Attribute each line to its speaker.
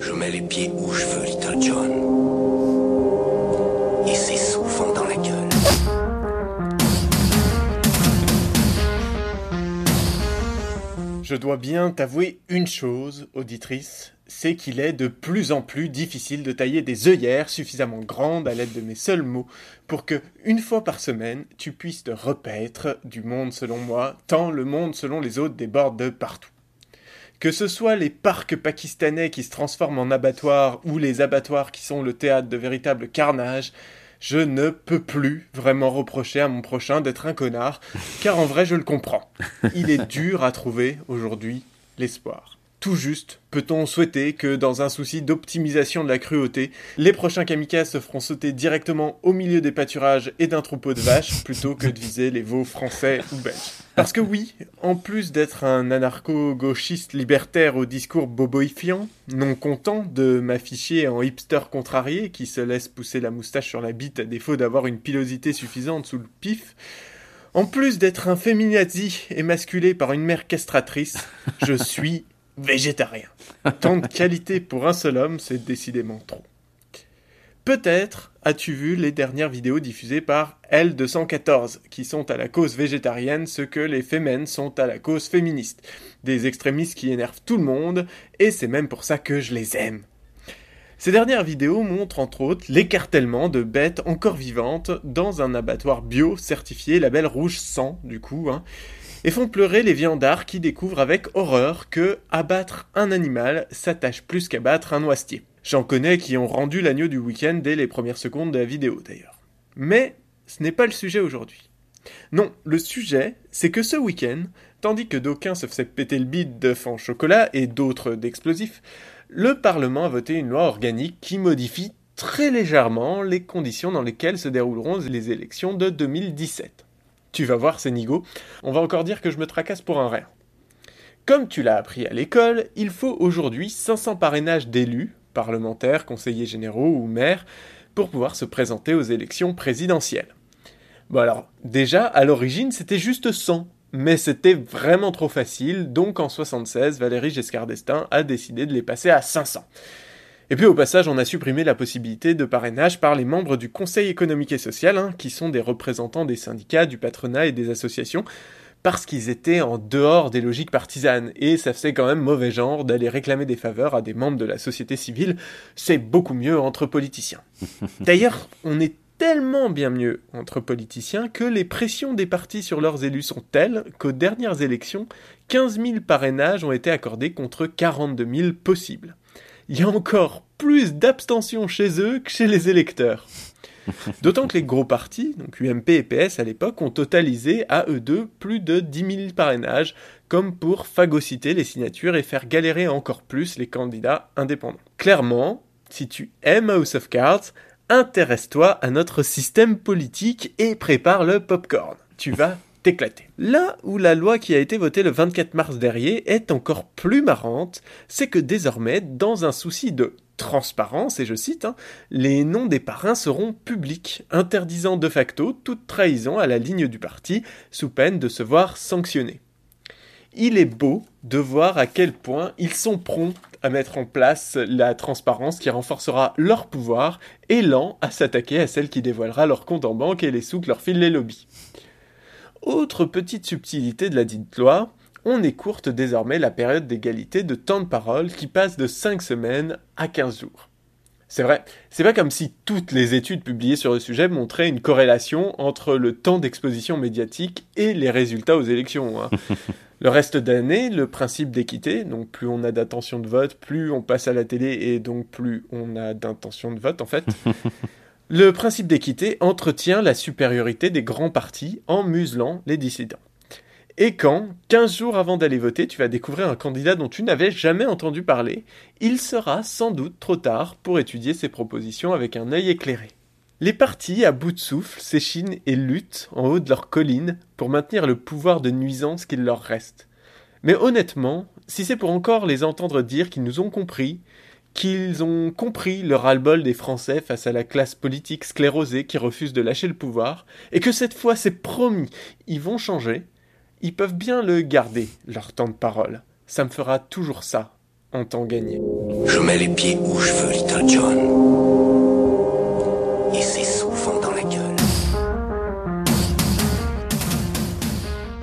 Speaker 1: Je mets les pieds où je veux, Little John. Et c'est souvent dans la gueule.
Speaker 2: Je dois bien t'avouer une chose, auditrice, c'est qu'il est de plus en plus difficile de tailler des œillères suffisamment grandes à l'aide de mes seuls mots pour que, une fois par semaine, tu puisses te repaître du monde selon moi, tant le monde selon les autres déborde de partout. Que ce soit les parcs pakistanais qui se transforment en abattoirs ou les abattoirs qui sont le théâtre de véritables carnages, je ne peux plus vraiment reprocher à mon prochain d'être un connard, car en vrai je le comprends. Il est dur à trouver aujourd'hui l'espoir. Tout juste peut-on souhaiter que, dans un souci d'optimisation de la cruauté, les prochains kamikazes se feront sauter directement au milieu des pâturages et d'un troupeau de vaches plutôt que de viser les veaux français ou belges? Parce que oui, en plus d'être un anarcho-gauchiste libertaire au discours boboifiant, non content de m'afficher en hipster contrarié qui se laisse pousser la moustache sur la bite à défaut d'avoir une pilosité suffisante sous le pif, en plus d'être un féminazi émasculé par une mère castratrice, je suis végétarien. Tant de qualité pour un seul homme, c'est décidément trop. Peut-être as-tu vu les dernières vidéos diffusées par L214, qui sont à la cause végétarienne ce que les fémènes sont à la cause féministe. Des extrémistes qui énervent tout le monde, et c'est même pour ça que je les aime. Ces dernières vidéos montrent entre autres l'écartèlement de bêtes encore vivantes dans un abattoir bio certifié label rouge sang, du coup, hein, et font pleurer les viandards qui découvrent avec horreur que abattre un animal s'attache plus qu'abattre un noisetier. J'en connais qui ont rendu l'agneau du week-end dès les premières secondes de la vidéo d'ailleurs. Mais ce n'est pas le sujet aujourd'hui. Non, le sujet, c'est que ce week-end, tandis que d'aucuns se faisaient péter le bide d'œufs en chocolat et d'autres d'explosifs, le Parlement a voté une loi organique qui modifie très légèrement les conditions dans lesquelles se dérouleront les élections de 2017. Tu vas voir, c'est nigo. On va encore dire que je me tracasse pour un rien. Comme tu l'as appris à l'école, il faut aujourd'hui 500 parrainages d'élus, parlementaires, conseillers généraux ou maires, pour pouvoir se présenter aux élections présidentielles. Bon alors, déjà, à l'origine, c'était juste 100, mais c'était vraiment trop facile, donc en 76, Valérie Giscard d'Estaing a décidé de les passer à 500. Et puis au passage, on a supprimé la possibilité de parrainage par les membres du Conseil économique et social, hein, qui sont des représentants des syndicats, du patronat et des associations, parce qu'ils étaient en dehors des logiques partisanes, et ça faisait quand même mauvais genre d'aller réclamer des faveurs à des membres de la société civile, c'est beaucoup mieux entre politiciens. D'ailleurs, on est tellement bien mieux entre politiciens que les pressions des partis sur leurs élus sont telles qu'aux dernières élections, 15 000 parrainages ont été accordés contre 42 000 possibles il y a encore plus d'abstention chez eux que chez les électeurs. D'autant que les gros partis, donc UMP et PS à l'époque, ont totalisé à eux deux plus de 10 000 parrainages, comme pour phagocyter les signatures et faire galérer encore plus les candidats indépendants. Clairement, si tu aimes House of Cards, intéresse-toi à notre système politique et prépare le popcorn. Tu vas Là où la loi qui a été votée le 24 mars dernier est encore plus marrante, c'est que désormais, dans un souci de transparence, et je cite, hein, les noms des parrains seront publics, interdisant de facto toute trahison à la ligne du parti, sous peine de se voir sanctionné. Il est beau de voir à quel point ils sont prompts à mettre en place la transparence qui renforcera leur pouvoir et lent à s'attaquer à celle qui dévoilera leur compte en banque et les sous que leur filent les lobbies. Autre petite subtilité de la dite loi, on écourte désormais la période d'égalité de temps de parole qui passe de 5 semaines à 15 jours. C'est vrai, c'est pas comme si toutes les études publiées sur le sujet montraient une corrélation entre le temps d'exposition médiatique et les résultats aux élections. Hein. le reste d'année, le principe d'équité, donc plus on a d'intention de vote, plus on passe à la télé et donc plus on a d'intention de vote en fait. Le principe d'équité entretient la supériorité des grands partis en muselant les dissidents. Et quand, 15 jours avant d'aller voter, tu vas découvrir un candidat dont tu n'avais jamais entendu parler, il sera sans doute trop tard pour étudier ses propositions avec un œil éclairé. Les partis, à bout de souffle, s'échinent et luttent en haut de leur colline pour maintenir le pouvoir de nuisance qu'il leur reste. Mais honnêtement, si c'est pour encore les entendre dire qu'ils nous ont compris, qu'ils ont compris le ras-le-bol des Français face à la classe politique sclérosée qui refuse de lâcher le pouvoir, et que cette fois, c'est promis, ils vont changer, ils peuvent bien le garder, leur temps de parole. Ça me fera toujours ça, en temps gagné.
Speaker 1: Je mets les pieds où je veux, Little John. Et c'est dans la gueule.